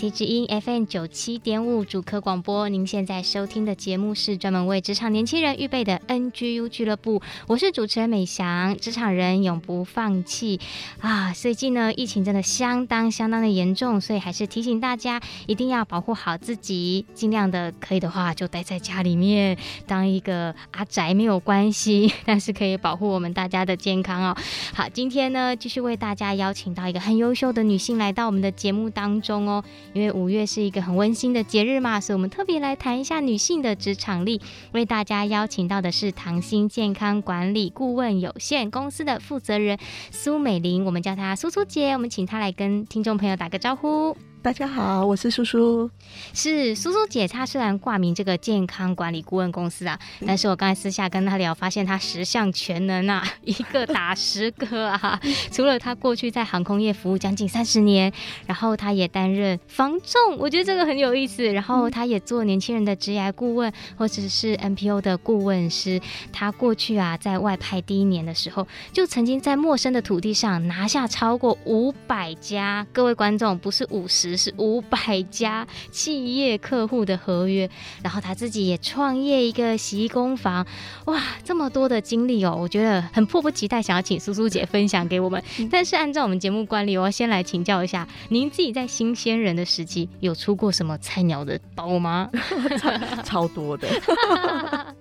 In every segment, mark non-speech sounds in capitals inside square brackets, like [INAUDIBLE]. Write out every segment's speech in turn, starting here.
IC 之音 FM 九七点五主科广播。您现在收听的节目是专门为职场年轻人预备的 NGU 俱乐部。我是主持人美翔。职场人永不放弃啊！最近呢，疫情真的相当相当的严重，所以还是提醒大家一定要保护好自己，尽量的可以的话就待在家里面，当一个阿宅没有关系，[LAUGHS] 但是可以保护我们大家的健康哦。好，今天呢，继续为大家邀请到一个很优秀的女性来到我们的节目。当中哦，因为五月是一个很温馨的节日嘛，所以我们特别来谈一下女性的职场力。为大家邀请到的是唐心健康管理顾问有限公司的负责人苏美玲，我们叫她苏苏姐。我们请她来跟听众朋友打个招呼。大家好，我是苏苏。是苏苏姐，她虽然挂名这个健康管理顾问公司啊，但是我刚才私下跟她聊，发现她十项全能啊，[LAUGHS] 一个打十个啊。除了她过去在航空业服务将近三十年，然后她也担任防重，我觉得这个很有意思。然后她也做年轻人的职业顾问，或者是 NPO 的顾问师。她过去啊，在外派第一年的时候，就曾经在陌生的土地上拿下超过五百家，各位观众不是五十。是五百家企业客户的合约，然后他自己也创业一个洗衣工坊，哇，这么多的经历哦，我觉得很迫不及待想要请苏苏姐分享给我们。但是按照我们节目惯例，我要先来请教一下，您自己在新鲜人的时期有出过什么菜鸟的包吗？[LAUGHS] 超多的，[LAUGHS]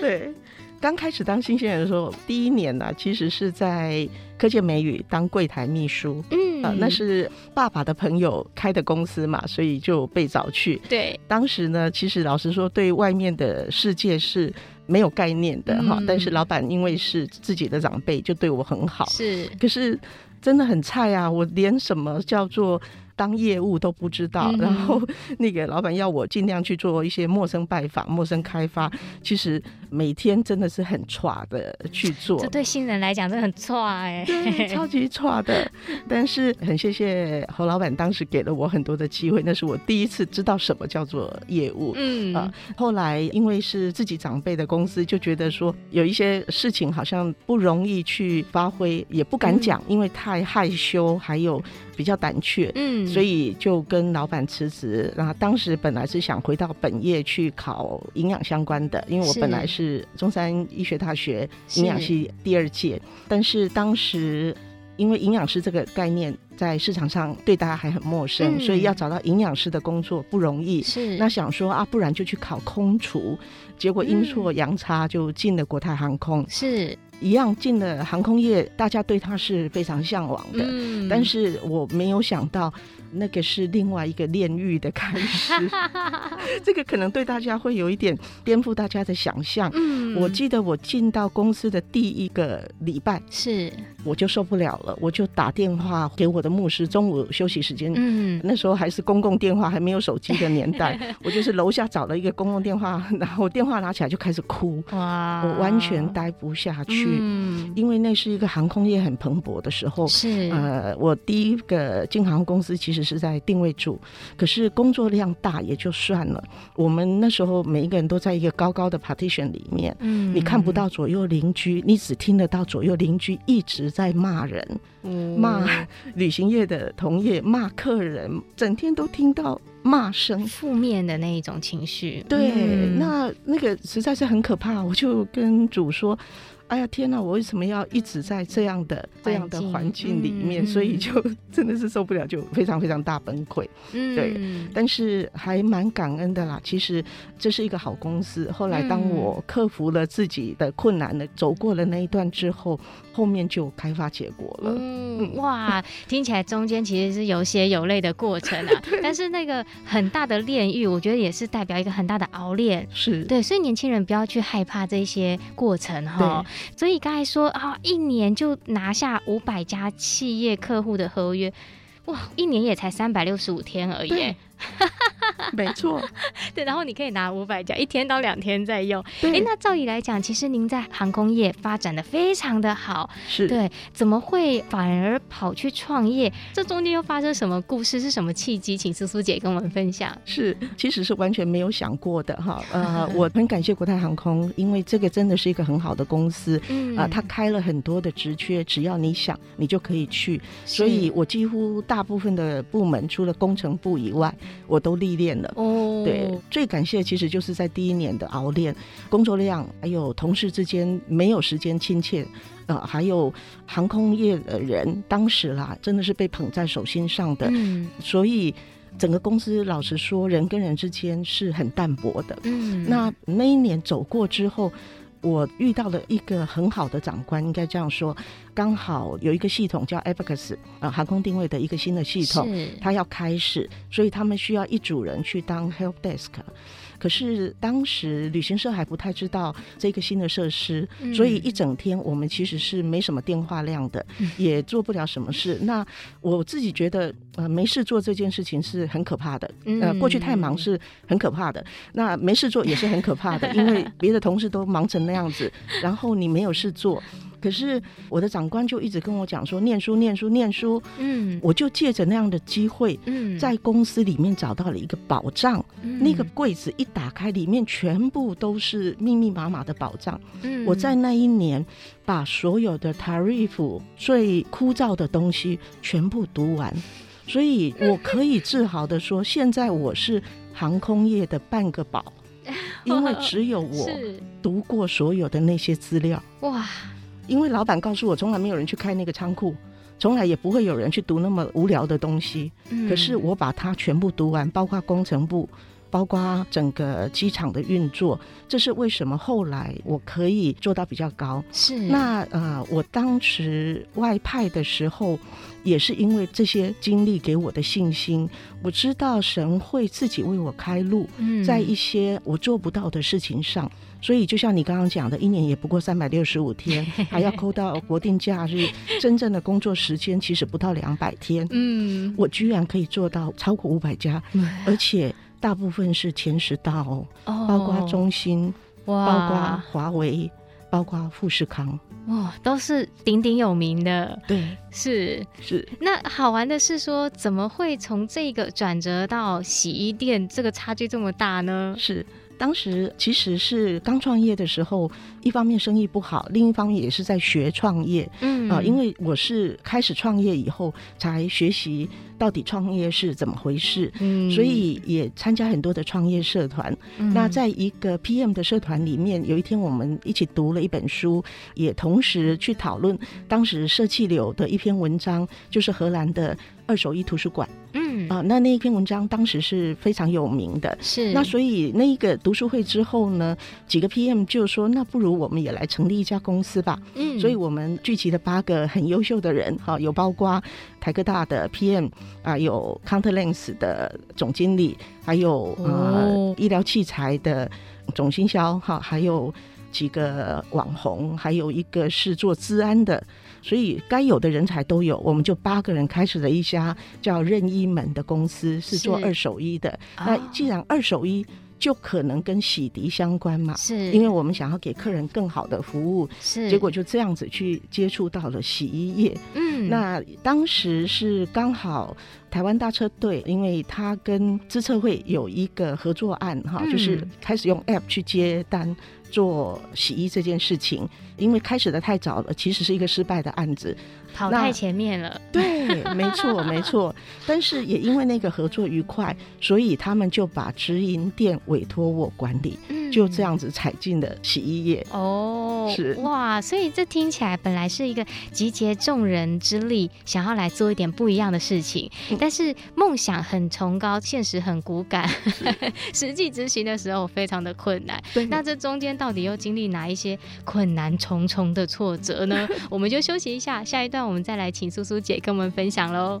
对。刚开始当新鲜人的时候，第一年呢、啊，其实是在科技美语当柜台秘书。嗯，啊，那是爸爸的朋友开的公司嘛，所以就被找去。对，当时呢，其实老实说，对外面的世界是没有概念的哈、嗯。但是老板因为是自己的长辈，就对我很好。是，可是真的很菜啊，我连什么叫做。当业务都不知道，然后那个老板要我尽量去做一些陌生拜访、陌生开发，其实每天真的是很差的去做。这对新人来讲真的很差哎，对，超级差的。[LAUGHS] 但是很谢谢侯老板当时给了我很多的机会，那是我第一次知道什么叫做业务。嗯啊，后来因为是自己长辈的公司，就觉得说有一些事情好像不容易去发挥，也不敢讲，因为太害羞，还有比较胆怯。嗯。所以就跟老板辞职，然后当时本来是想回到本业去考营养相关的，因为我本来是中山医学大学营养系第二届，但是当时因为营养师这个概念在市场上对大家还很陌生，嗯、所以要找到营养师的工作不容易。是那想说啊，不然就去考空厨，结果阴错阳差就进了国泰航空。是。一样进了航空业，大家对他是非常向往的。嗯，但是我没有想到，那个是另外一个炼狱的开始。[LAUGHS] 这个可能对大家会有一点颠覆大家的想象。嗯，我记得我进到公司的第一个礼拜，是我就受不了了，我就打电话给我的牧师。中午休息时间，嗯，那时候还是公共电话，还没有手机的年代，[LAUGHS] 我就是楼下找了一个公共电话，然后电话拿起来就开始哭。哇，我完全待不下去。嗯，因为那是一个航空业很蓬勃的时候，是呃，我第一个进航空公司其实是在定位组，可是工作量大也就算了。我们那时候每一个人都在一个高高的 partition 里面，嗯，你看不到左右邻居，你只听得到左右邻居一直在骂人，嗯，骂旅行业的同业，骂客人，整天都听到骂声，负面的那一种情绪。对，嗯，那那个实在是很可怕。我就跟主说。哎呀天哪，我为什么要一直在这样的这样的环境里面？嗯、所以就 [LAUGHS] 真的是受不了，就非常非常大崩溃。嗯，对。但是还蛮感恩的啦。其实这是一个好公司。后来当我克服了自己的困难了，嗯、走过了那一段之后，后面就开发结果了。嗯，哇，听起来中间其实是有血有泪的过程啊。[LAUGHS] 但是那个很大的炼狱，我觉得也是代表一个很大的熬炼。是对，所以年轻人不要去害怕这些过程哈。所以刚才说啊，一年就拿下五百家企业客户的合约，哇，一年也才三百六十五天而已。[LAUGHS] 没错，对，然后你可以拿五百家，一天到两天再用。哎、欸，那照理来讲，其实您在航空业发展的非常的好，是对，怎么会反而跑去创业？这中间又发生什么故事？是什么契机？请苏苏姐跟我们分享。是，其实是完全没有想过的哈。呃，[LAUGHS] 我很感谢国泰航空，因为这个真的是一个很好的公司。嗯啊，他、呃、开了很多的职缺，只要你想，你就可以去。所以我几乎大部分的部门，除了工程部以外，我都历练了哦，对，最感谢其实就是在第一年的熬练，工作量还有同事之间没有时间亲切，呃，还有航空业的人，当时啦真的是被捧在手心上的，嗯，所以整个公司老实说，人跟人之间是很淡薄的，嗯，那那一年走过之后。我遇到了一个很好的长官，应该这样说，刚好有一个系统叫 Abacus 呃，航空定位的一个新的系统，它要开始，所以他们需要一组人去当 Help Desk。可是当时旅行社还不太知道这个新的设施，嗯、所以一整天我们其实是没什么电话量的，嗯、也做不了什么事。那我自己觉得，呃，没事做这件事情是很可怕的。呃，过去太忙是很可怕的，那没事做也是很可怕的，[LAUGHS] 因为别的同事都忙成那样子，然后你没有事做。可是我的长官就一直跟我讲说，念书念书念书，嗯，我就借着那样的机会，嗯，在公司里面找到了一个宝藏，嗯，那个柜子一打开，里面全部都是密密麻麻的宝藏。嗯，我在那一年把所有的 Tarif 最枯燥的东西全部读完，所以我可以自豪的说，现在我是航空业的半个宝，[LAUGHS] 因为只有我读过所有的那些资料。哇！因为老板告诉我，从来没有人去开那个仓库，从来也不会有人去读那么无聊的东西。嗯，可是我把它全部读完，包括工程部。包括整个机场的运作，这是为什么后来我可以做到比较高。是那呃，我当时外派的时候，也是因为这些经历给我的信心。我知道神会自己为我开路，在一些我做不到的事情上。嗯、所以就像你刚刚讲的，一年也不过三百六十五天，[LAUGHS] 还要扣到国定假日，真正的工作时间其实不到两百天。嗯，我居然可以做到超过五百家，而且。大部分是前十大哦，包括中兴，哇包括华为，包括富士康，哇，都是鼎鼎有名的。对，是是。那好玩的是说，怎么会从这个转折到洗衣店，这个差距这么大呢？是。当时其实是刚创业的时候，一方面生意不好，另一方面也是在学创业。嗯啊，因为我是开始创业以后才学习到底创业是怎么回事，嗯，所以也参加很多的创业社团。嗯，那在一个 PM 的社团里面，有一天我们一起读了一本书，也同时去讨论当时社气流的一篇文章，就是荷兰的二手衣图书馆。嗯啊，那那一篇文章当时是非常有名的，是那所以那一个读书会之后呢，几个 PM 就说，那不如我们也来成立一家公司吧。嗯，所以我们聚集了八个很优秀的人，哈，有包括台科大的 PM 啊，有 Counterlens 的总经理，还有呃医疗器材的总经销，哈，还有几个网红，还有一个是做治安的。所以该有的人才都有，我们就八个人开始了一家叫任意门的公司，是做二手衣的。那既然二手衣就可能跟洗涤相关嘛，是因为我们想要给客人更好的服务，是结果就这样子去接触到了洗衣业。嗯，那当时是刚好台湾大车队，因为他跟资策会有一个合作案哈，就是开始用 App 去接单。做洗衣这件事情，因为开始的太早了，其实是一个失败的案子，跑太前面了。对，没错，没错。但是也因为那个合作愉快，所以他们就把直营店委托我管理，嗯、就这样子踩进了洗衣业。哦，是哇，所以这听起来本来是一个集结众人之力，想要来做一点不一样的事情，嗯、但是梦想很崇高，现实很骨感，[LAUGHS] 实际执行的时候非常的困难。对，那这中间到底又经历哪一些困难重重的挫折呢？[LAUGHS] 我们就休息一下，下一段我们再来请苏苏姐跟我们分享喽。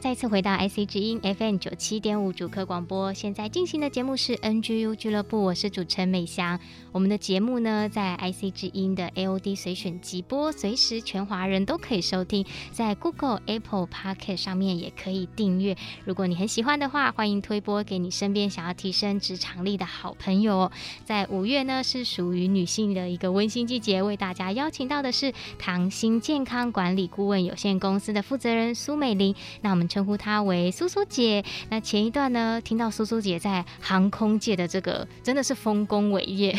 再次回到 IC 之音 FM 九七点五主客广播。现在进行的节目是 NGU 俱乐部，我是主持人美香。我们的节目呢，在 IC 之音的 AOD 随选即播，随时全华人都可以收听。在 Google、Apple Pocket 上面也可以订阅。如果你很喜欢的话，欢迎推播给你身边想要提升职场力的好朋友。在五月呢，是属于女性的一个温馨季节，为大家邀请到的是唐心健康管理顾问有限公司的负责人苏美玲。那我们称呼她为苏苏姐。那前一段呢，听到苏苏姐在航空界的这个真的是丰功伟业，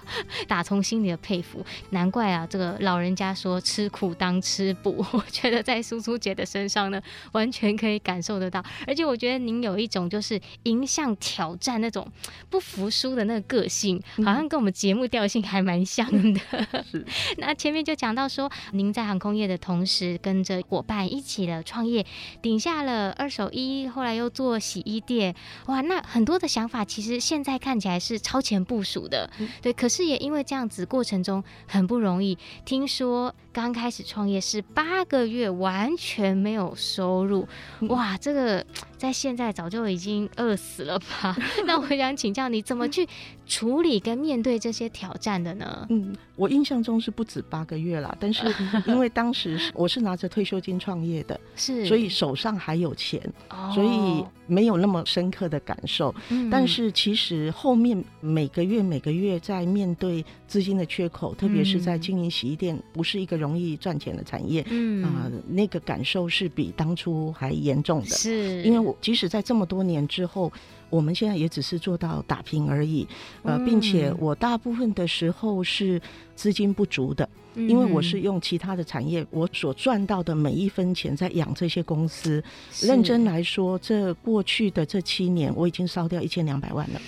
[LAUGHS] 打从心里的佩服。难怪啊，这个老人家说吃苦当吃补，[LAUGHS] 我觉得在苏苏姐的身上呢，完全可以感受得到。而且我觉得您有一种就是迎向挑战那种不服输的那个个性，好像跟我们节目调性还蛮像的。[LAUGHS] 是。那前面就讲到说，您在航空业的同时，跟着伙伴一起的创业。顶下了二手衣，后来又做洗衣店，哇，那很多的想法其实现在看起来是超前部署的，嗯、对。可是也因为这样子过程中很不容易，听说刚开始创业是八个月完全没有收入，哇，这个在现在早就已经饿死了吧？[LAUGHS] 那我想请教你怎么去处理跟面对这些挑战的呢？嗯，我印象中是不止八个月啦，但是因为当时我是拿着退休金创业的，是，所以手上还有钱，所以没有那么深刻的感受。但是其实后面每个月每个月在面对资金的缺口，特别是在经营洗衣店，不是一个容易赚钱的产业，嗯啊，那个感受是比当初还严重的。是，因为我即使在这么多年之后。我们现在也只是做到打平而已，呃，并且我大部分的时候是资金不足的，因为我是用其他的产业，我所赚到的每一分钱在养这些公司。认真来说，这过去的这七年，我已经烧掉一千两百万了。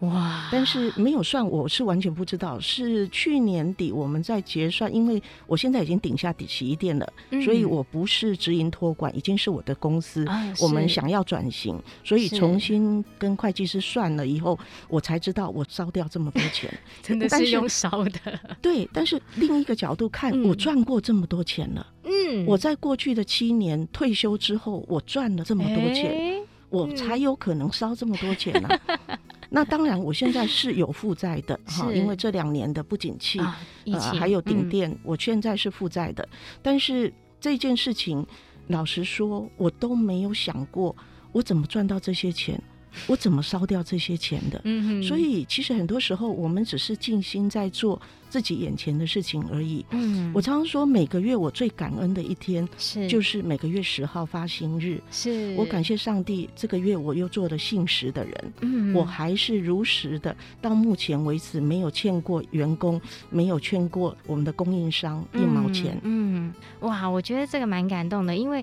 哇！但是没有算，我是完全不知道。是去年底我们在结算，因为我现在已经顶下底洗衣店了，嗯、所以我不是直营托管，已经是我的公司。啊、我们想要转型，所以重新跟会计师算了以后，我才知道我烧掉这么多钱，[LAUGHS] 真的是用烧的。[LAUGHS] 对，但是另一个角度看，嗯、我赚过这么多钱了。嗯，我在过去的七年退休之后，我赚了这么多钱，欸、我才有可能烧这么多钱呢、啊。[LAUGHS] 那当然，我现在是有负债的 [LAUGHS] 哈，因为这两年的不景气，啊、呃，还有顶店，嗯、我现在是负债的。但是这件事情，老实说，我都没有想过我怎么赚到这些钱，我怎么烧掉这些钱的。嗯哼。所以其实很多时候，我们只是尽心在做。自己眼前的事情而已。嗯，我常常说，每个月我最感恩的一天是，就是每个月十号发薪日。是我感谢上帝，这个月我又做了信实的人。嗯，我还是如实的，到目前为止没有欠过员工，没有欠过我们的供应商一毛钱。嗯，嗯，哇，我觉得这个蛮感动的，因为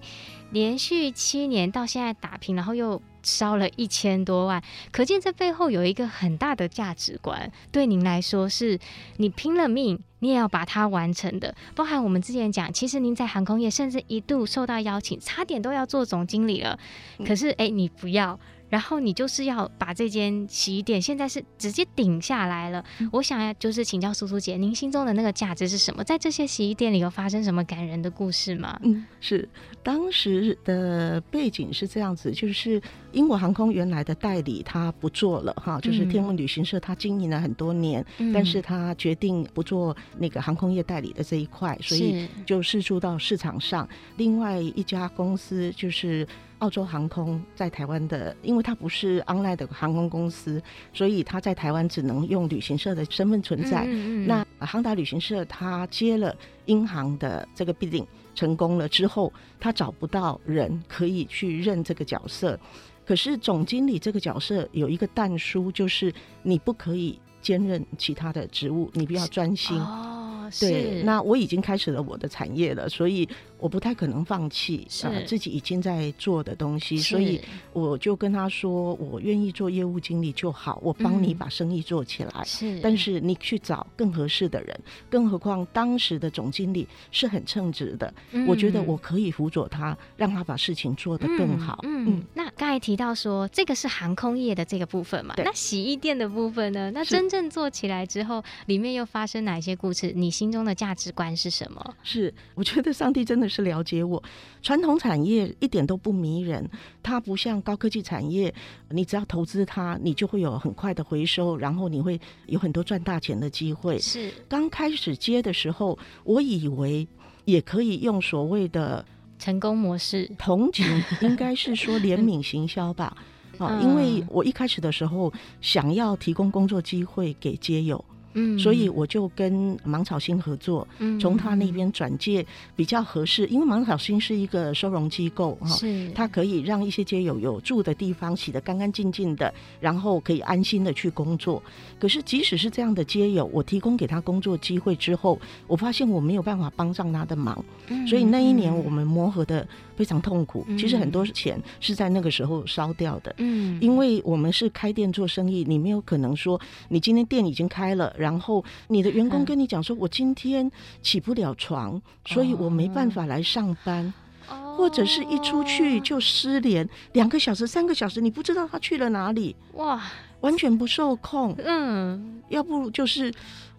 连续七年到现在打拼，然后又烧了一千多万，可见这背后有一个很大的价值观。对您来说，是你拼。拼了命，你也要把它完成的。包含我们之前讲，其实您在航空业甚至一度受到邀请，差点都要做总经理了。可是，哎，你不要。然后你就是要把这间洗衣店现在是直接顶下来了。嗯、我想要就是请教苏苏姐，您心中的那个价值是什么？在这些洗衣店里有发生什么感人的故事吗？嗯，是当时的背景是这样子，就是英国航空原来的代理他不做了哈，就是天文旅行社他经营了很多年，嗯、但是他决定不做那个航空业代理的这一块，所以就释出到市场上。另外一家公司就是。澳洲航空在台湾的，因为它不是 online 的航空公司，所以它在台湾只能用旅行社的身份存在。嗯嗯嗯，那航达旅行社他接了英航的这个 bidding 成功了之后，他找不到人可以去认这个角色。可是总经理这个角色有一个但书，就是你不可以兼任其他的职务，你比较专心。哦，对，那我已经开始了我的产业了，所以。我不太可能放弃呃自己已经在做的东西，所以我就跟他说，我愿意做业务经理就好，我帮你把生意做起来。嗯、是，但是你去找更合适的人，更何况当时的总经理是很称职的，嗯、我觉得我可以辅佐他，让他把事情做得更好。嗯，嗯，那刚才提到说这个是航空业的这个部分嘛？那洗衣店的部分呢？那真正做起来之后，里面又发生哪些故事？你心中的价值观是什么？是，我觉得上帝真的是了解我。[LAUGHS] 传统产业一点都不迷人，它不像高科技产业，你只要投资它，你就会有很快的回收，然后你会有很多赚大钱的机会。是刚开始接的时候，我以为也可以用所谓的成功模式，同情应该是说怜悯行销吧。[LAUGHS] 啊，因为我一开始的时候想要提供工作机会给街友。嗯，所以我就跟芒草心合作，从他那边转介比较合适，因为芒草心是一个收容机构哈，是，他可以让一些街友有住的地方，洗得干干净净的，然后可以安心的去工作。可是即使是这样的街友，我提供给他工作机会之后，我发现我没有办法帮上他的忙，所以那一年我们磨合的非常痛苦。其实很多钱是在那个时候烧掉的，嗯，因为我们是开店做生意，你没有可能说你今天店已经开了。然后你的员工跟你讲说，我今天起不了床，所以我没办法来上班，或者是一出去就失联，两个小时、三个小时，你不知道他去了哪里，哇，完全不受控。嗯，要不就是。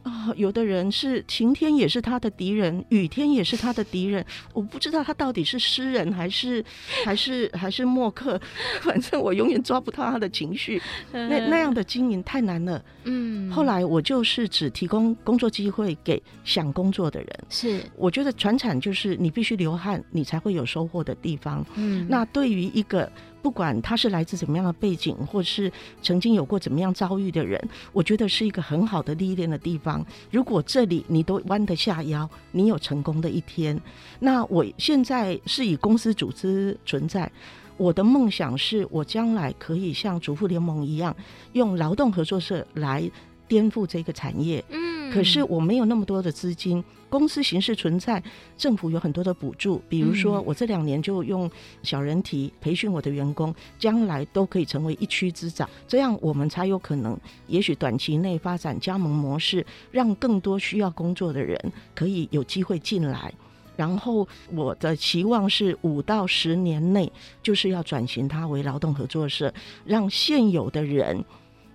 啊、哦，有的人是晴天也是他的敌人，雨天也是他的敌人。我不知道他到底是诗人还是还是还是墨客，[LAUGHS] 反正我永远抓不到他的情绪。[LAUGHS] 那那样的经营太难了。嗯，后来我就是只提供工作机会给想工作的人。是，我觉得传产就是你必须流汗，你才会有收获的地方。嗯，那对于一个。不管他是来自怎么样的背景，或是曾经有过怎么样遭遇的人，我觉得是一个很好的历练的地方。如果这里你都弯得下腰，你有成功的一天。那我现在是以公司组织存在，我的梦想是我将来可以像主妇联盟一样，用劳动合作社来颠覆这个产业。嗯，可是我没有那么多的资金。公司形式存在，政府有很多的补助，比如说我这两年就用小人提培训我的员工，将来都可以成为一区之长，这样我们才有可能，也许短期内发展加盟模式，让更多需要工作的人可以有机会进来。然后我的期望是五到十年内，就是要转型它为劳动合作社，让现有的人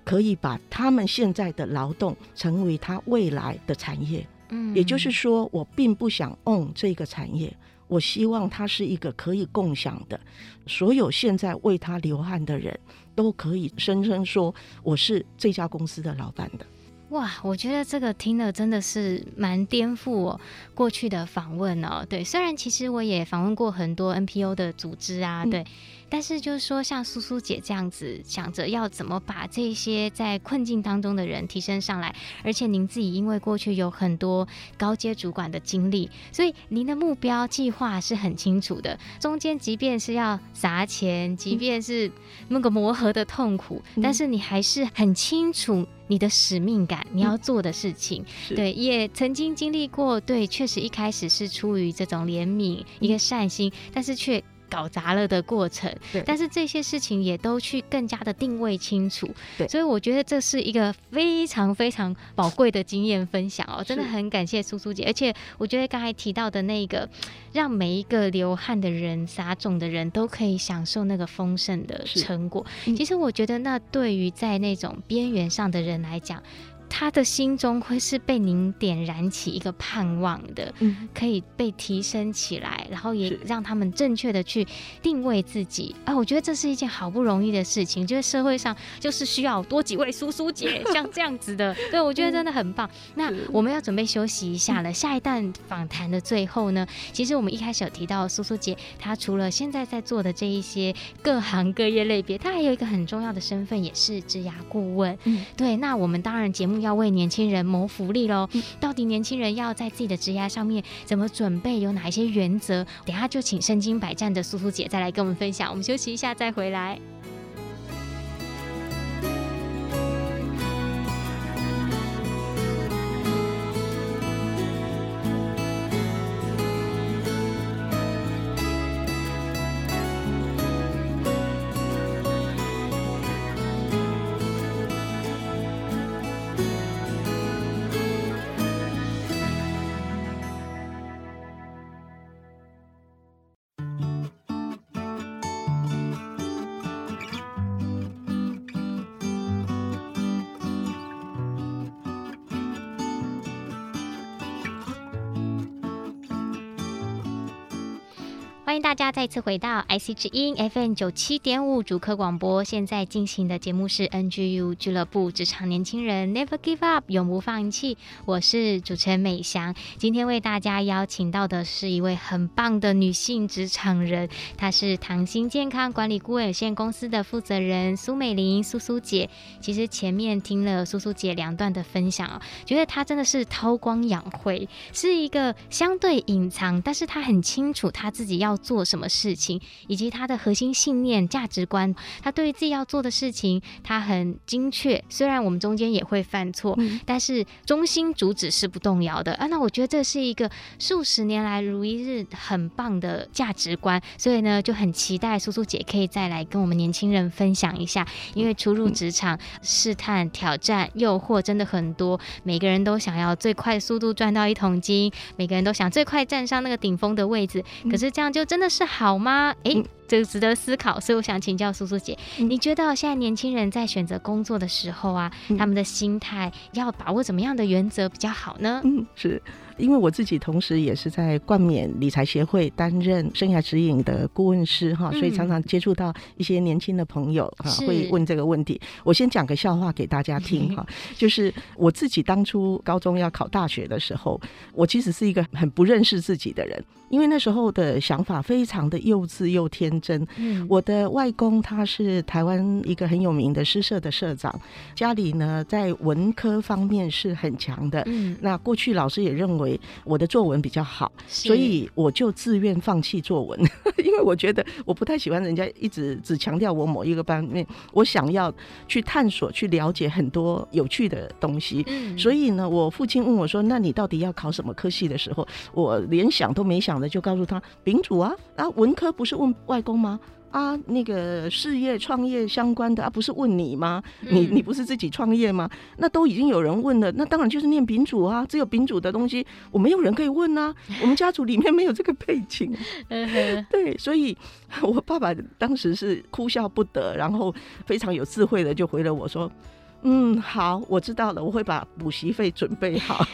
可以把他们现在的劳动成为他未来的产业。嗯，也就是说，我并不想 own 这个产业，我希望它是一个可以共享的，所有现在为他流汗的人都可以声称说我是这家公司的老板的。哇，我觉得这个听了真的是蛮颠覆我过去的访问哦。对，虽然其实我也访问过很多 NPO 的组织啊，对。嗯但是就是说，像苏苏姐这样子想着要怎么把这些在困境当中的人提升上来，而且您自己因为过去有很多高阶主管的经历，所以您的目标计划是很清楚的。中间即便是要砸钱，即便是那个磨合的痛苦，嗯、但是你还是很清楚你的使命感，你要做的事情。嗯、对，也曾经经历过，对，确实一开始是出于这种怜悯、一个善心，嗯、但是却。搞砸了的过程，对，但是这些事情也都去更加的定位清楚，对，所以我觉得这是一个非常非常宝贵的经验分享哦，真的很感谢苏苏姐，而且我觉得刚才提到的那个，让每一个流汗的人、撒种的人都可以享受那个丰盛的成果，其实我觉得那对于在那种边缘上的人来讲。他的心中会是被您点燃起一个盼望的，嗯，可以被提升起来，然后也让他们正确的去定位自己。啊，我觉得这是一件好不容易的事情，就是社会上就是需要多几位叔叔姐像这样子的，[LAUGHS] 对，我觉得真的很棒。那我们要准备休息一下了。下一段访谈的最后呢，其实我们一开始有提到苏苏姐，她除了现在在做的这一些各行各业类别，她还有一个很重要的身份，也是职涯顾问。嗯，对。那我们当然节目。中要为年轻人谋福利喽。到底年轻人要在自己的职业上面怎么准备？有哪一些原则？等下就请身经百战的苏苏姐再来跟我们分享。我们休息一下再回来。大家再次回到 IC 之音 FM 九七点五主客广播。现在进行的节目是 NGU 俱乐部职场年轻人 Never Give Up 永不放弃。我是主持人美翔。今天为大家邀请到的是一位很棒的女性职场人，她是唐心健康管理顾问有限公司的负责人苏美玲苏苏姐。其实前面听了苏苏姐两段的分享哦，觉得她真的是韬光养晦，是一个相对隐藏，但是她很清楚她自己要。做什么事情，以及他的核心信念、价值观，他对于自己要做的事情，他很精确。虽然我们中间也会犯错，嗯、但是中心主旨是不动摇的啊。那我觉得这是一个数十年来如一日很棒的价值观，所以呢，就很期待苏苏姐可以再来跟我们年轻人分享一下。因为初入职场，试探、挑战、诱惑真的很多，每个人都想要最快速度赚到一桶金，每个人都想最快站上那个顶峰的位置。可是这样就。真的是好吗？诶、这个值得思考。所以我想请教苏苏姐，嗯、你觉得现在年轻人在选择工作的时候啊，嗯、他们的心态要把握怎么样的原则比较好呢？嗯，是。因为我自己同时也是在冠冕理财协会担任生涯指引的顾问师哈，所以常常接触到一些年轻的朋友哈，会问这个问题。我先讲个笑话给大家听哈，[LAUGHS] 就是我自己当初高中要考大学的时候，我其实是一个很不认识自己的人，因为那时候的想法非常的幼稚又天真。我的外公他是台湾一个很有名的诗社的社长，家里呢在文科方面是很强的。嗯那过去老师也认为。我的作文比较好，所以我就自愿放弃作文，[LAUGHS] 因为我觉得我不太喜欢人家一直只强调我某一个方面，我想要去探索、去了解很多有趣的东西。所以呢，我父亲问我说：“那你到底要考什么科系的时候，我连想都没想的就告诉他：丙主啊，啊，文科不是问外公吗？”啊，那个事业创业相关的啊，不是问你吗？你你不是自己创业吗？那都已经有人问了，那当然就是念丙主啊。只有丙主的东西，我没有人可以问啊。我们家族里面没有这个背景，[LAUGHS] 对，所以我爸爸当时是哭笑不得，然后非常有智慧的就回了我说：“嗯，好，我知道了，我会把补习费准备好。[LAUGHS] ”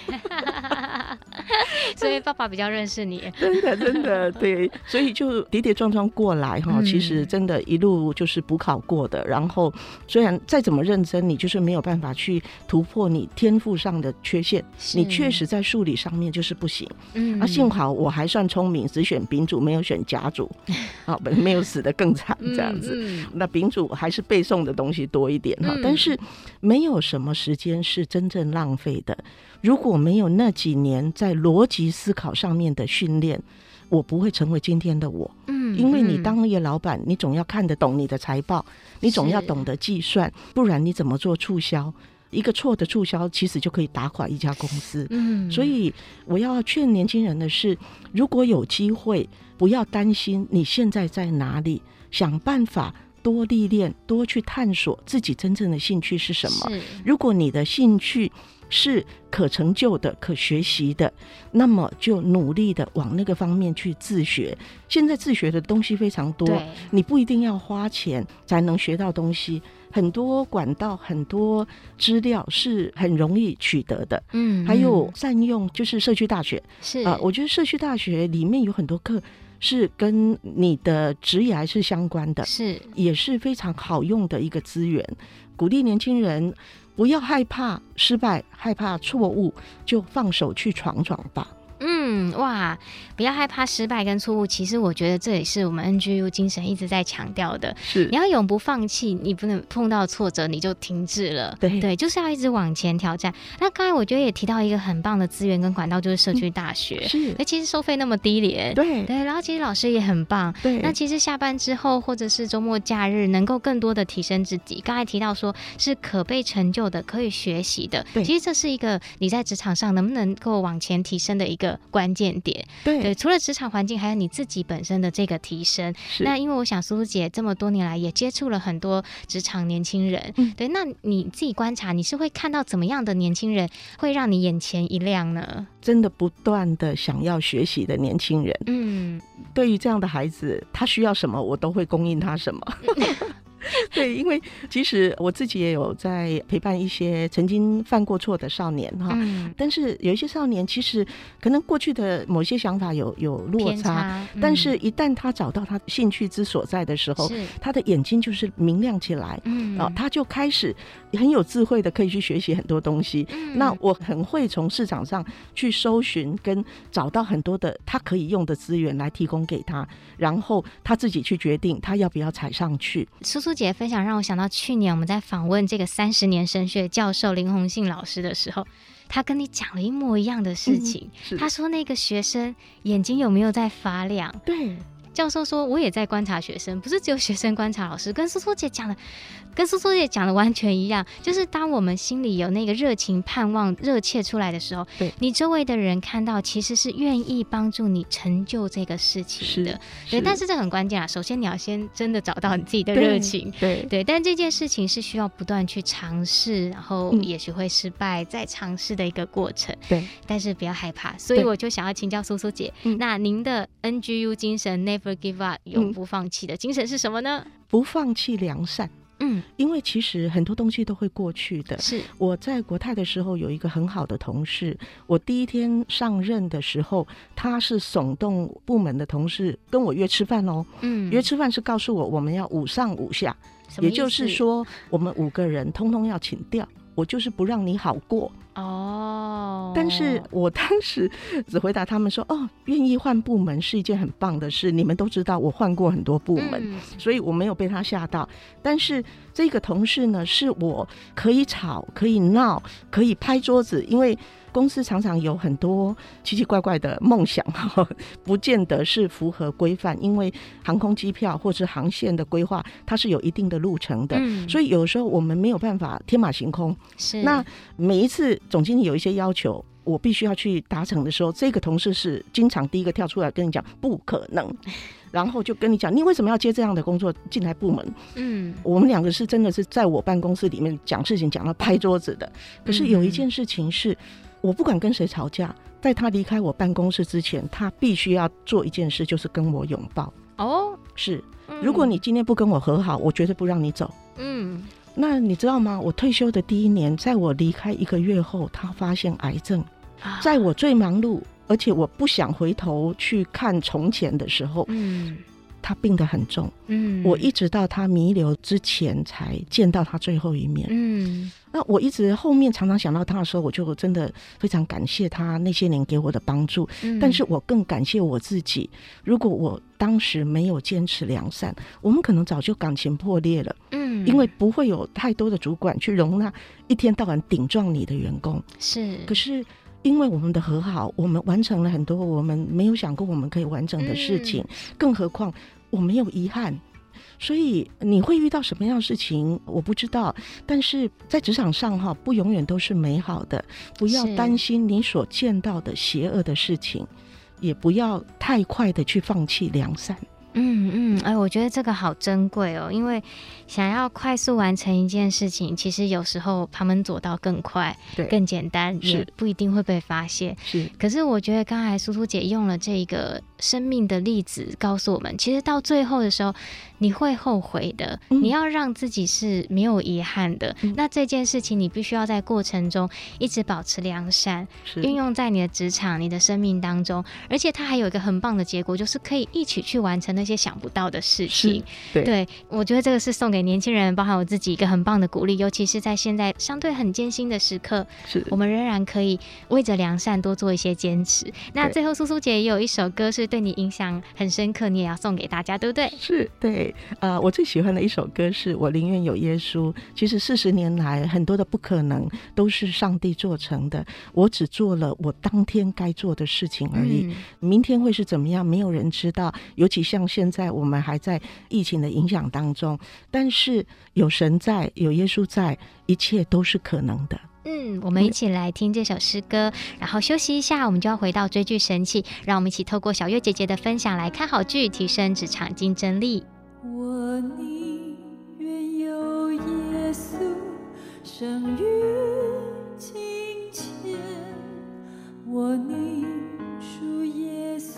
[LAUGHS] 所以爸爸比较认识你，真的真的对，所以就跌跌撞撞过来哈，其实真的一路就是补考过的。然后虽然再怎么认真，你就是没有办法去突破你天赋上的缺陷，你确实在数理上面就是不行。嗯，啊，幸好我还算聪明，只选丙组，没有选甲组，[LAUGHS] 啊，没有死的更惨这样子。那丙组还是背诵的东西多一点哈，但是没有什么时间是真正浪费的。如果没有那几年在逻辑思考上面的训练，我不会成为今天的我。嗯，因为你当一个老板，你总要看得懂你的财报，你总要懂得计算，不然你怎么做促销？一个错的促销其实就可以打垮一家公司。嗯，所以我要劝年轻人的是，如果有机会，不要担心你现在在哪里，想办法多历练，多去探索自己真正的兴趣是什么。如果你的兴趣，是可成就的、可学习的，那么就努力的往那个方面去自学。现在自学的东西非常多，你不一定要花钱才能学到东西，很多管道、很多资料是很容易取得的。嗯，还有善用就是社区大学，是啊，我觉得社区大学里面有很多课是跟你的职业还是相关的，是也是非常好用的一个资源，鼓励年轻人。不要害怕失败，害怕错误，就放手去闯闯吧。嗯嗯，哇，不要害怕失败跟错误。其实我觉得这也是我们 NGU 精神一直在强调的。是，你要永不放弃，你不能碰到挫折你就停滞了。对对，就是要一直往前挑战。那刚才我觉得也提到一个很棒的资源跟管道，就是社区大学。嗯、是，那其实收费那么低廉。对对，然后其实老师也很棒。对，那其实下班之后或者是周末假日，能够更多的提升自己。刚才提到说是可被成就的，可以学习的。对，其实这是一个你在职场上能不能够往前提升的一个关键点。对，对，除了职场环境，还有你自己本身的这个提升。那因为我想苏苏姐这么多年来也接触了很多职场年轻人。嗯，对，那你自己观察，你是会看到怎么样的年轻人会让你眼前一亮呢？真的不断的想要学习的年轻人。嗯，对于这样的孩子，他需要什么，我都会供应他什么。[LAUGHS] [LAUGHS] 对，因为其实我自己也有在陪伴一些曾经犯过错的少年哈，嗯，但是有一些少年其实可能过去的某些想法有有落差，差嗯，但是一旦他找到他兴趣之所在的时候，他的眼睛就是明亮起来，嗯，哦，他就开始很有智慧的可以去学习很多东西。嗯，那我很会从市场上去搜寻跟找到很多的他可以用的资源来提供给他，然后他自己去决定他要不要踩上去。苏苏姐分享让我想到去年我们在访问这个三十年神学教授林宏信老师的时候，他跟你讲了一模一样的事情。嗯、他说那个学生眼睛有没有在发亮？对，教授说我也在观察学生，不是只有学生观察老师。跟苏苏姐讲的。跟苏苏姐讲的完全一样，就是当我们心里有那个热情、盼望、热切出来的时候，对你周围的人看到，其实是愿意帮助你成就这个事情的。对，但是这很关键啊！首先你要先真的找到你自己的热情，对对，对。但这件事情是需要不断去尝试，然后也许会失败，嗯、再尝试的一个过程。对，但是不要害怕。所以我就想要请教苏苏姐，那您的 NGU 精神 Never Give Up 永不放弃的精神是什么呢？不放弃良善。嗯，因为其实很多东西都会过去的。是我在国泰的时候有一个很好的同事，我第一天上任的时候，他是耸动部门的同事跟我约吃饭哦。嗯，约吃饭是告诉我我们要五上五下，也就是说我们五个人通通要请掉，我就是不让你好过。哦，但是我当时只回答他们说：“哦，愿意换部门是一件很棒的事。你们都知道我换过很多部门，嗯，所以我没有被他吓到。但是这个同事呢，是我可以吵、可以闹、可以拍桌子，因为。”公司常常有很多奇奇怪怪的梦想，哈 [LAUGHS] 不见得是符合规范。因为航空机票或是航线的规划，它是有一定的路程的，嗯，所以有时候我们没有办法天马行空。是，那每一次总经理有一些要求，我必须要去达成的时候，这个同事是经常第一个跳出来跟你讲不可能，[LAUGHS] 然后就跟你讲你为什么要接这样的工作进来部门？嗯，我们两个是真的是在我办公室里面讲事情讲到拍桌子的。可是有一件事情是。我不管跟谁吵架，在他离开我办公室之前，他必须要做一件事，就是跟我拥抱。哦，是，如果你今天不跟我和好，我绝对不让你走。嗯，那你知道吗？我退休的第一年，在我离开一个月后，他发现癌症，在我最忙碌，而且我不想回头去看从前的时候，嗯，他病得很重。嗯，我一直到他弥留之前才见到他最后一面。嗯。那我一直后面常常想到他的时候，我就真的非常感谢他那些年给我的帮助。嗯，但是我更感谢我自己。如果我当时没有坚持良善，我们可能早就感情破裂了。嗯，因为不会有太多的主管去容纳一天到晚顶撞你的员工。是，可是因为我们的和好，我们完成了很多我们没有想过我们可以完成的事情。嗯，更何况我没有遗憾。所以你会遇到什么样的事情，我不知道。但是在职场上哈，不永远都是美好的。不要担心你所见到的邪恶的事情，也不要太快的去放弃良善。嗯嗯，哎，我觉得这个好珍贵哦，因为想要快速完成一件事情，其实有时候旁门左道更快，对，更简单，也不一定会被发现。是，可是我觉得刚才苏苏姐用了这个生命的例子告诉我们，其实到最后的时候，你会后悔的。嗯、你要让自己是没有遗憾的。嗯、那这件事情，你必须要在过程中一直保持良善，运用在你的职场、你的生命当中。而且它还有一个很棒的结果，就是可以一起去完成那些想不到的事情。对，对，我觉得这个是送给年轻人，包含我自己一个很棒的鼓励。尤其是在现在相对很艰辛的时刻，是我们仍然可以为着良善多做一些坚持。那最后，苏苏姐也有一首歌是对你影响很深刻，你也要送给大家，对不对？是对，呃，我最喜欢的一首歌是我宁愿有耶稣。其实四十年来，很多的不可能都是上帝做成的，我只做了我当天该做的事情而已。嗯、明天会是怎么样，没有人知道。尤其像现在，我们还在疫情的影响当中，但是有神在，有耶稣在，一切都是可能的。嗯，我们一起来听这首诗歌，然后休息一下，我们就要回到追剧神器。让我们一起透过小月姐姐的分享来看好剧，提升职场竞争力。我宁愿有耶稣生于金钱，我宁属耶稣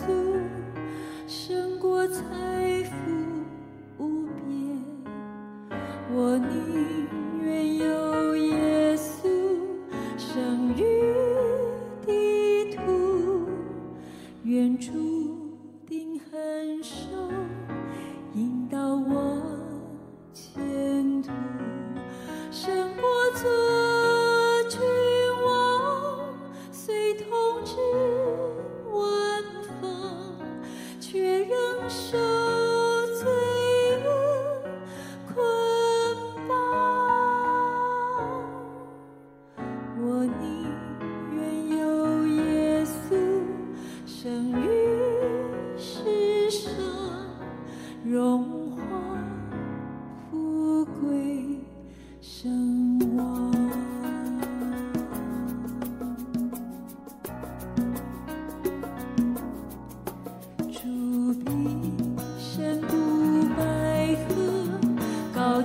胜过财富无边，我宁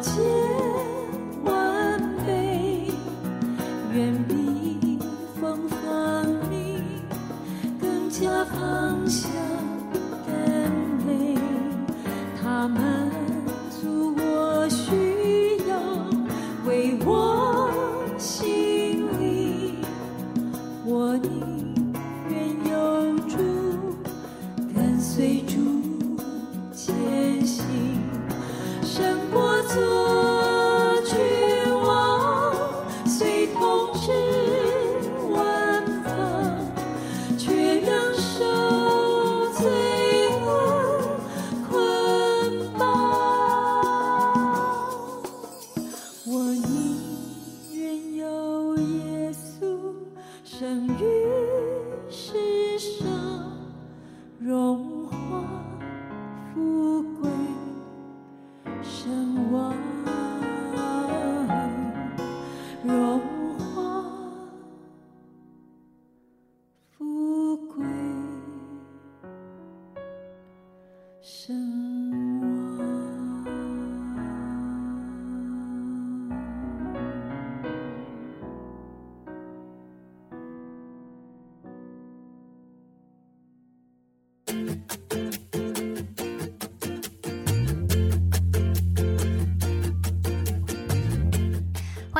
情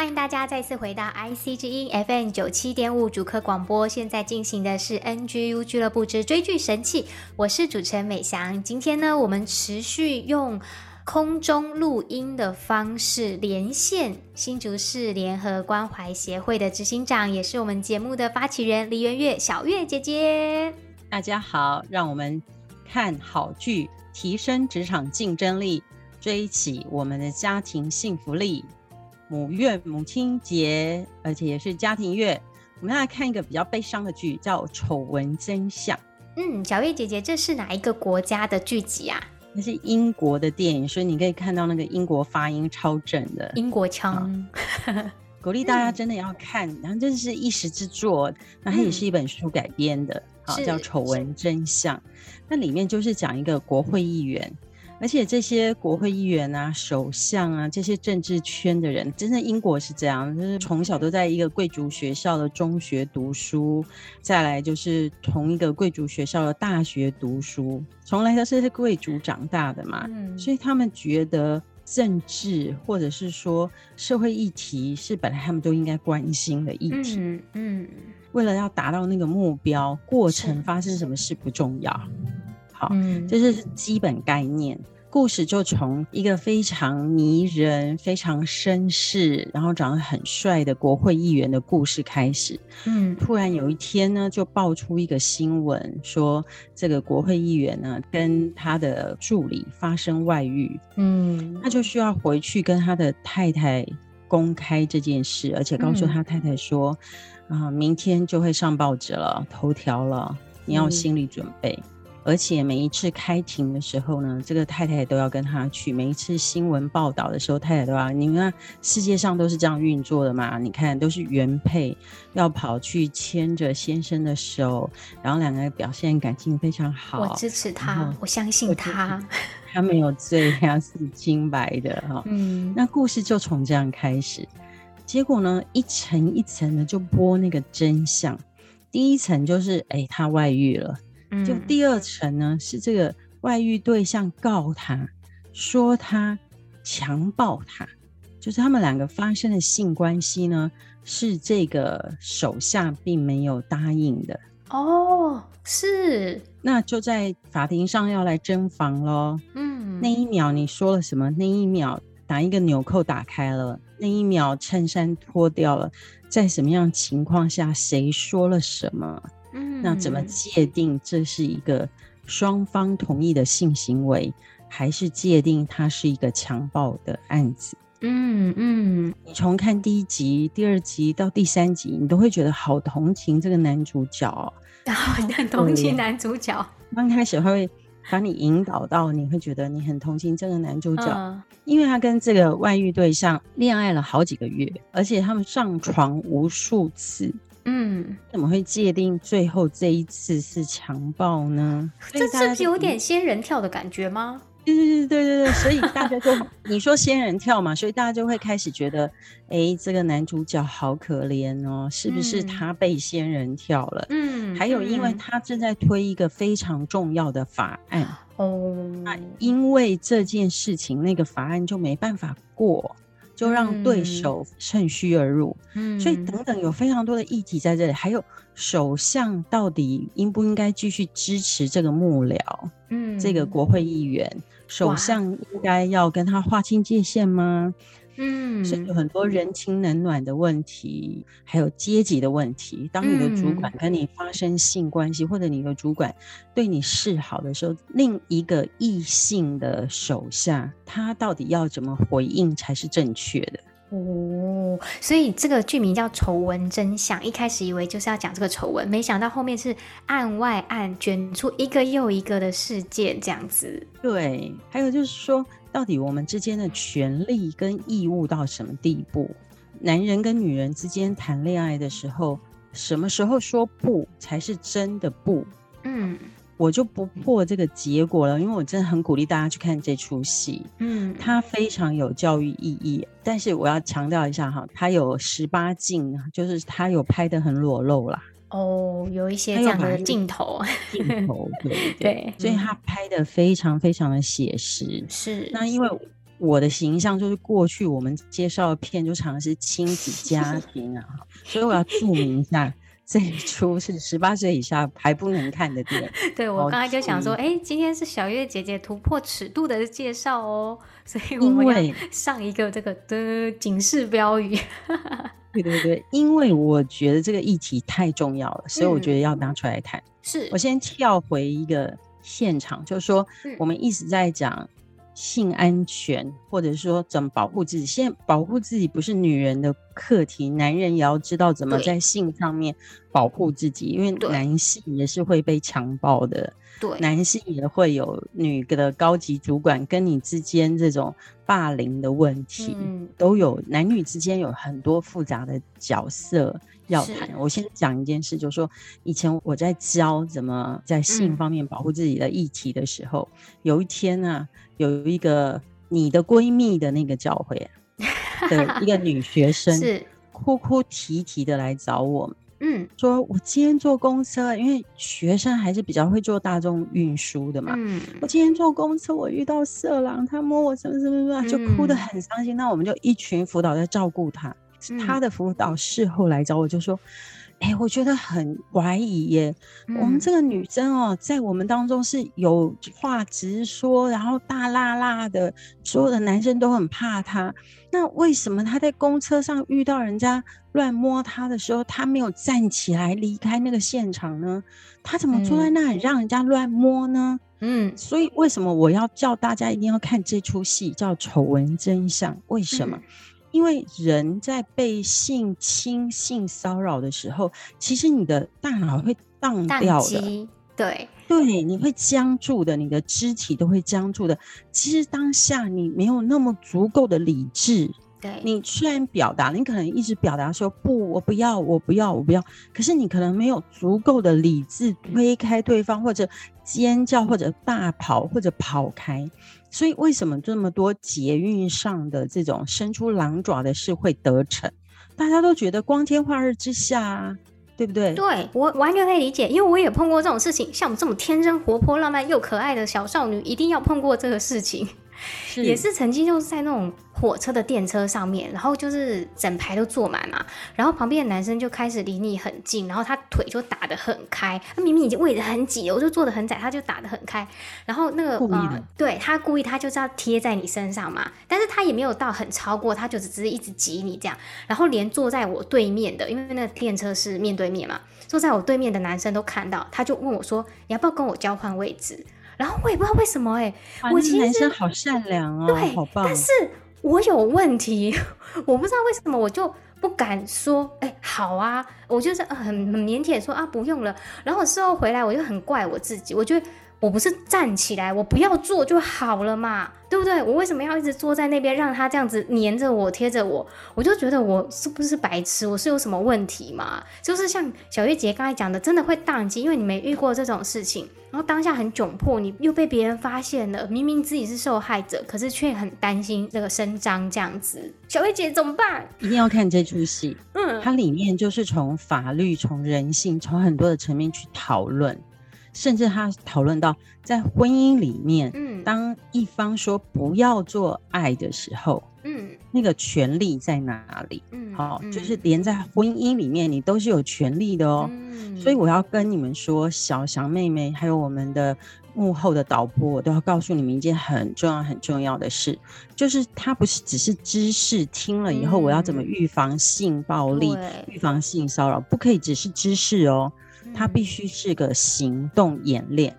欢迎大家再次回到 IC 之音 FM 九七点五主客广播，现在进行的是 NGU 俱乐部之追剧神器，我是主持人美翔。今天呢，我们持续用空中录音的方式连线新竹市联合关怀协会的执行长，也是我们节目的发起人李元月小月姐姐。大家好，让我们看好剧，提升职场竞争力，追起我们的家庭幸福力。母月母亲节，而且也是家庭月，我们要来看一个比较悲伤的剧，叫《丑闻真相》。嗯，小月姐姐，这是哪一个国家的剧集啊？那是英国的电影，所以你可以看到那个英国发音超正的英国腔。鼓励大家真的要看，嗯、然后这是一时之作，那它也是一本书改编的，好、嗯、叫《丑闻真相》。那里面就是讲一个国会议员。而且这些国会议员啊、首相啊，这些政治圈的人，真的英国是这样，就是从小都在一个贵族学校的中学读书，再来就是同一个贵族学校的大学读书，从来都是贵族长大的嘛，嗯，所以他们觉得政治或者是说社会议题是本来他们都应该关心的议题，嗯，嗯，为了要达到那个目标，过程发生什么事不重要。嗯，这是基本概念。故事就从一个非常迷人、非常绅士，然后长得很帅的国会议员的故事开始。嗯，突然有一天呢，就爆出一个新闻，说这个国会议员呢跟他的助理发生外遇。嗯，他就需要回去跟他的太太公开这件事，而且告诉他太太说：“啊、嗯呃，明天就会上报纸了，头条了，你要心理准备。嗯”而且每一次开庭的时候呢，这个太太都要跟他去。每一次新闻报道的时候，太太都要。你看世界上都是这样运作的嘛？你看都是原配要跑去牵着先生的手，然后两个人表现感情非常好。我支持他，我相信他，[LAUGHS] 他没有罪，他是清白的哈。嗯，那故事就从这样开始。结果呢，一层一层的就播那个真相。第一层就是，哎，他外遇了。就第二层呢，是这个外遇对象告他，说他强暴他，就是他们两个发生的性关系呢，是这个手下并没有答应的。哦，是，那就在法庭上要来争房喽。嗯，那一秒你说了什么？那一秒哪一个纽扣打开了？那一秒衬衫脱掉了？在什么样情况下？谁说了什么？嗯，那怎么界定这是一个双方同意的性行为，还是界定它是一个强暴的案子？嗯嗯，你从看第一集、第二集到第三集，你都会觉得好同情这个男主角哦，[LAUGHS] 然后很同情男主角。刚开始他会把你引导到，你会觉得你很同情这个男主角，嗯，因为他跟这个外遇对象恋爱了好几个月，而且他们上床无数次。嗯，怎么会界定最后这一次是强暴呢？这是有点仙人跳的感觉吗？对对对对对对，所以大家就 [LAUGHS] 你说仙人跳嘛，所以大家就会开始觉得，哎，这个男主角好可怜哦，是不是他被仙人跳了？嗯，还有因为他正在推一个非常重要的法案哦，那因为这件事情，那个法案就没办法过。就让对手趁虚而入，嗯，所以等等有非常多的议题在这里，还有首相到底应不应该继续支持这个幕僚，嗯，这个国会议员，首相应该要跟他划清界限吗？嗯，所以有很多人情冷暖的问题，还有阶级的问题。当你的主管跟你发生性关系，嗯、或者你的主管对你示好的时候，另一个异性的手下，他到底要怎么回应才是正确的？哦，所以这个剧名叫《丑闻真相》。一开始以为就是要讲这个丑闻，没想到后面是案外案，卷出一个又一个的事件，这样子。对，还有就是说。到底我们之间的权利跟义务到什么地步？男人跟女人之间谈恋爱的时候，什么时候说不才是真的不？嗯，我就不破这个结果了，因为我真的很鼓励大家去看这出戏。嗯，它非常有教育意义，但是我要强调一下哈，它有十八禁，就是它有拍的很裸露啦。哦，有一些这样的镜头，镜头对对，对，[LAUGHS] 所以他拍的非常非常的写实。是，那因为我的形象就是过去我们介绍的片就常是亲子家庭啊，所以我要注明一下，这一出是十八岁以下还不能看的电影。[LAUGHS] 对，我刚才就想说，哎、欸，今天是小月姐姐突破尺度的介绍哦，所以我们要 [LAUGHS] 上一个这个的警示标语。对对对，因为我觉得这个议题太重要了，所以我觉得要拿出来谈。嗯、是我先跳回一个现场，就是说我们一直在讲性安全，或者说怎么保护自己。现在保护自己不是女人的课题，男人也要知道怎么在性上面保护自己，因为男性也是会被强暴的。对，男性也会有女的高级主管跟你之间这种霸凌的问题，嗯、都有男女之间有很多复杂的角色要谈。我先讲一件事，就是说以前我在教怎么在性方面保护自己的议题的时候，嗯、有一天呢、啊，有一个你的闺蜜的那个教会的一个女学生 [LAUGHS] 是。哭哭啼啼的来找我。嗯，说我今天坐公车，因为学生还是比较会坐大众运输的嘛。嗯，我今天坐公车，我遇到色狼，他摸我什么什么什么，就哭得很伤心。嗯、那我们就一群辅导在照顾他，是他的辅导事后来找我，就说。哎、欸，我觉得很怀疑耶。嗯、我们这个女生哦，在我们当中是有话直说，然后大剌剌的，所有的男生都很怕她。那为什么她在公车上遇到人家乱摸她的时候，她没有站起来离开那个现场呢？她怎么坐在那里让人家乱摸呢？嗯，所以为什么我要叫大家一定要看这出戏，叫《丑闻真相》？为什么？嗯因为人在被性侵、性骚扰的时候，其实你的大脑会荡掉的，对对，你会僵住的，你的肢体都会僵住的。其实当下你没有那么足够的理智，对，你虽然表达，你可能一直表达说不，我不要，我不要，我不要，可是你可能没有足够的理智推开对方，或者尖叫，或者大跑，或者跑开。所以为什么这么多捷运上的这种伸出狼爪的事会得逞？大家都觉得光天化日之下啊，对不对？对，我完全可以理解，因为我也碰过这种事情。像我们这么天真、活泼、浪漫又可爱的小少女，一定要碰过这个事情。是。也是曾经就是在那种火车的电车上面，然后就是整排都坐满嘛，然后旁边的男生就开始离你很近，然后他腿就打得很开，他明明已经位置很挤，我就坐得很窄，他就打得很开，然后那个呃，对他故意他就是要贴在你身上嘛，但是他也没有到很超过，他就只是一直挤你这样，然后连坐在我对面的，因为那个电车是面对面嘛，坐在我对面的男生都看到，他就问我说，你要不要跟我交换位置？然后我也不知道为什么哎、欸，我其实男生好善良哦，对，好棒。但是我有问题，[LAUGHS] 我不知道为什么我就不敢说，哎，好啊，我就是很很腼腆说啊，不用了。然后事后回来，我就很怪我自己，我觉得。我不是站起来，我不要坐就好了嘛，对不对？我为什么要一直坐在那边，让他这样子黏着我、贴着我？我就觉得我是不是白痴？我是有什么问题吗？就是像小月姐刚才讲的，真的会宕机，因为你没遇过这种事情，然后当下很窘迫，你又被别人发现了，明明自己是受害者，可是却很担心这个声张这样子。小月姐怎么办？一定要看这出戏，嗯，它里面就是从法律、从人性、从很多的层面去讨论。甚至他讨论到，在婚姻里面，嗯，当一方说不要做爱的时候，嗯，那个权利在哪里？嗯，好，就是连在婚姻里面，你都是有权利的哦。嗯，所以我要跟你们说，小翔妹妹，还有我们的幕后的导播，我都要告诉你们一件很重要、很重要的事，就是它不是只是知识，听了以后我要怎么预防性暴力、预防性骚扰，不可以只是知识哦。它必须是个行动演练，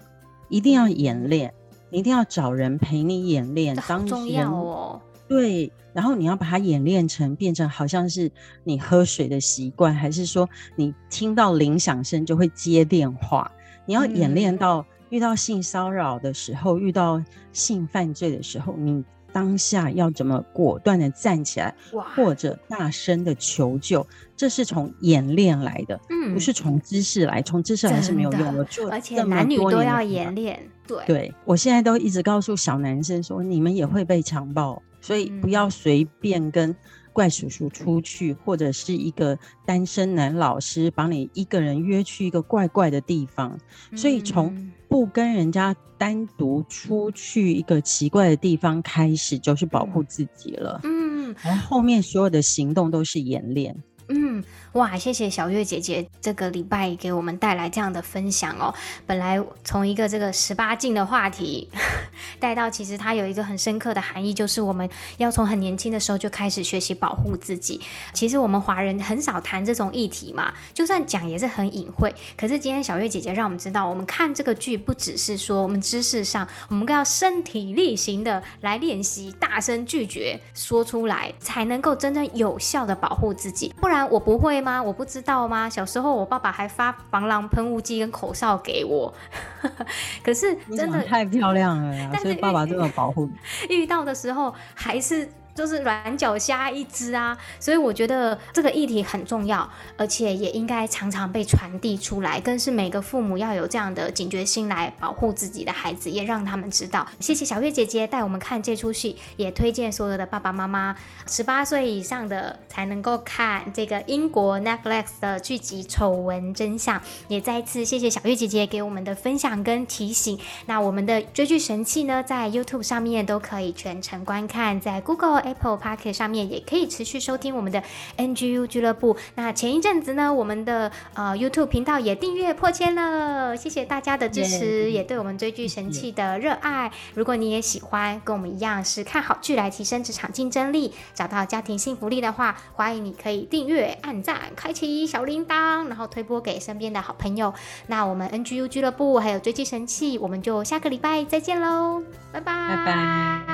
一定要演练，你一定要找人陪你演练。当重要哦。对，然后你要把它演练成变成好像是你喝水的习惯，还是说你听到铃响声就会接电话？你要演练到遇到性骚扰的时候，嗯、遇到性犯罪的时候，你。当下要怎么果断的站起来，或者大声的求救，这是从演练来的，嗯，不是从知识来，从知识来是没有用的。而且男女都要演练，对对。我现在都一直告诉小男生说，你们也会被强暴，所以不要随便跟怪叔叔出去，或者是一个单身男老师把你一个人约去一个怪怪的地方，所以从。不跟人家单独出去一个奇怪的地方开始，就是保护自己了。嗯，然后后面所有的行动都是演练。嗯，哇，谢谢小月姐姐这个礼拜给我们带来这样的分享哦。本来从一个这个十八禁的话题 [LAUGHS] 带到，其实它有一个很深刻的含义，就是我们要从很年轻的时候就开始学习保护自己。其实我们华人很少谈这种议题嘛，就算讲也是很隐晦。可是今天小月姐姐让我们知道，我们看这个剧不只是说我们知识上，我们更要身体力行的来练习，大声拒绝说出来，才能够真正有效的保护自己。不然。我不会吗？我不知道吗？小时候我爸爸还发防狼喷雾剂跟口哨给我，[LAUGHS] 可是真的太漂亮了呀！[LAUGHS] 所以爸爸这么保护你，遇到的时候还是。就是软脚虾一只啊，所以我觉得这个议题很重要，而且也应该常常被传递出来，更是每个父母要有这样的警觉心来保护自己的孩子，也让他们知道。谢谢小月姐姐带我们看这出戏，也推荐所有的爸爸妈妈，十八岁以上的才能够看这个英国 Netflix 的剧集《丑闻真相》。也再一次谢谢小月姐姐给我们的分享跟提醒。那我们的追剧神器呢，在 YouTube 上面都可以全程观看，在 Google。Apple Podcast 上面也可以持续收听我们的 NGU 俱乐部。那前一阵子呢，我们的呃 YouTube 频道也订阅破千了，谢谢大家的支持也对我们追剧神器的热爱。如果你也喜欢跟我们一样是看好剧来提升职场竞争力、找到家庭幸福力的话，欢迎你可以订阅、按赞、开启小铃铛，然后推播给身边的好朋友。那我们 NGU 俱乐部还有追剧神器，我们就下个礼拜再见喽，拜拜，拜拜。